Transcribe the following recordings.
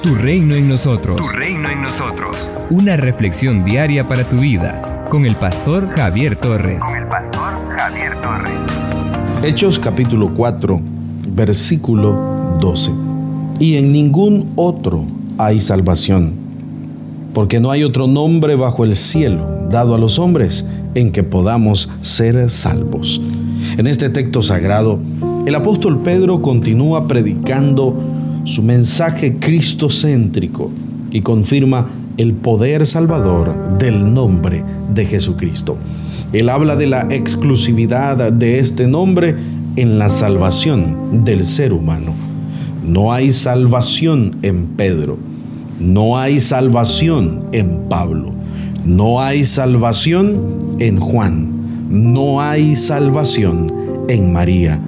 Tu reino en nosotros. Tu reino en nosotros. Una reflexión diaria para tu vida con el pastor Javier Torres. Con el pastor Javier Torres. Hechos capítulo 4, versículo 12. Y en ningún otro hay salvación, porque no hay otro nombre bajo el cielo dado a los hombres en que podamos ser salvos. En este texto sagrado, el apóstol Pedro continúa predicando su mensaje cristocéntrico y confirma el poder salvador del nombre de Jesucristo. Él habla de la exclusividad de este nombre en la salvación del ser humano. No hay salvación en Pedro, no hay salvación en Pablo, no hay salvación en Juan, no hay salvación en María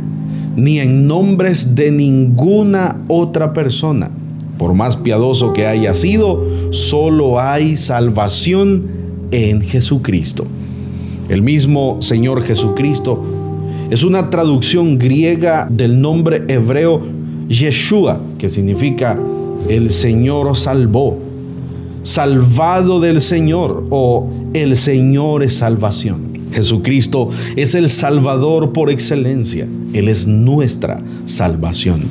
ni en nombres de ninguna otra persona. Por más piadoso que haya sido, solo hay salvación en Jesucristo. El mismo Señor Jesucristo es una traducción griega del nombre hebreo Yeshua, que significa el Señor salvó, salvado del Señor o el Señor es salvación. Jesucristo es el Salvador por excelencia. Él es nuestra salvación.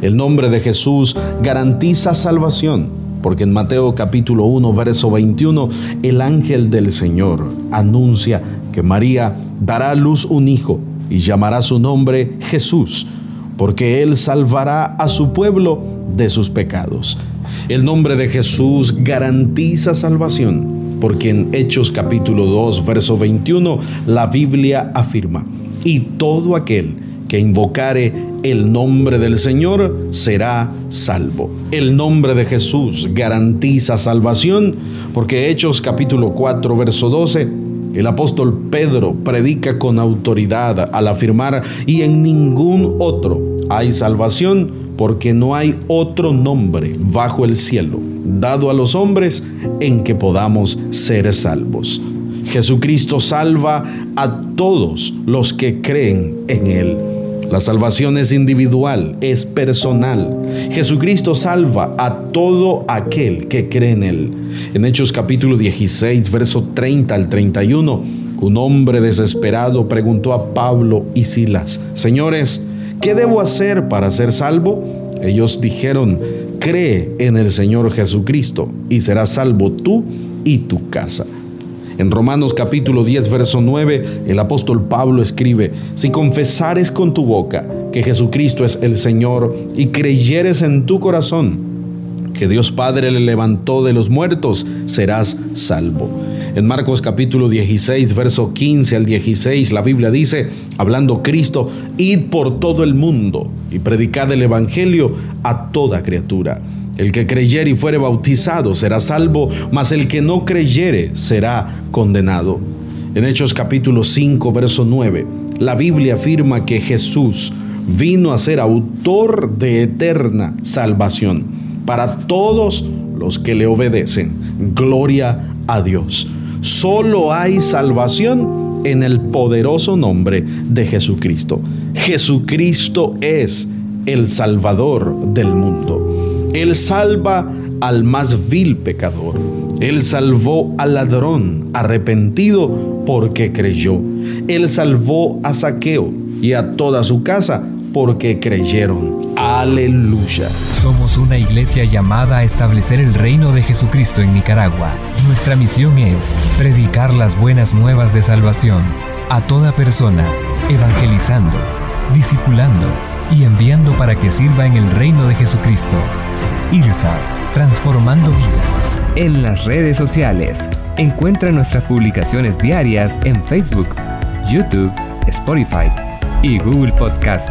El nombre de Jesús garantiza salvación, porque en Mateo capítulo 1, verso 21, el ángel del Señor anuncia que María dará a luz un hijo y llamará su nombre Jesús, porque él salvará a su pueblo de sus pecados. El nombre de Jesús garantiza salvación porque en Hechos capítulo 2, verso 21, la Biblia afirma, y todo aquel que invocare el nombre del Señor será salvo. El nombre de Jesús garantiza salvación, porque Hechos capítulo 4, verso 12, el apóstol Pedro predica con autoridad al afirmar, y en ningún otro hay salvación, porque no hay otro nombre bajo el cielo dado a los hombres en que podamos ser salvos. Jesucristo salva a todos los que creen en Él. La salvación es individual, es personal. Jesucristo salva a todo aquel que cree en Él. En Hechos capítulo 16, verso 30 al 31, un hombre desesperado preguntó a Pablo y Silas, Señores, ¿qué debo hacer para ser salvo? Ellos dijeron, cree en el Señor Jesucristo y serás salvo tú y tu casa. En Romanos capítulo 10, verso 9, el apóstol Pablo escribe, si confesares con tu boca que Jesucristo es el Señor y creyeres en tu corazón que Dios Padre le levantó de los muertos, serás salvo. En Marcos capítulo 16, verso 15 al 16, la Biblia dice, hablando Cristo, id por todo el mundo y predicad el Evangelio a toda criatura. El que creyere y fuere bautizado será salvo, mas el que no creyere será condenado. En Hechos capítulo 5, verso 9, la Biblia afirma que Jesús vino a ser autor de eterna salvación para todos los que le obedecen. Gloria a Dios. Solo hay salvación en el poderoso nombre de Jesucristo. Jesucristo es el Salvador del mundo. Él salva al más vil pecador. Él salvó al ladrón arrepentido porque creyó. Él salvó a Saqueo y a toda su casa porque creyeron. Aleluya. Somos una iglesia llamada a establecer el reino de Jesucristo en Nicaragua. Nuestra misión es predicar las buenas nuevas de salvación a toda persona, evangelizando, discipulando y enviando para que sirva en el reino de Jesucristo. IRSA, transformando vidas. En las redes sociales, encuentra nuestras publicaciones diarias en Facebook, YouTube, Spotify y Google Podcast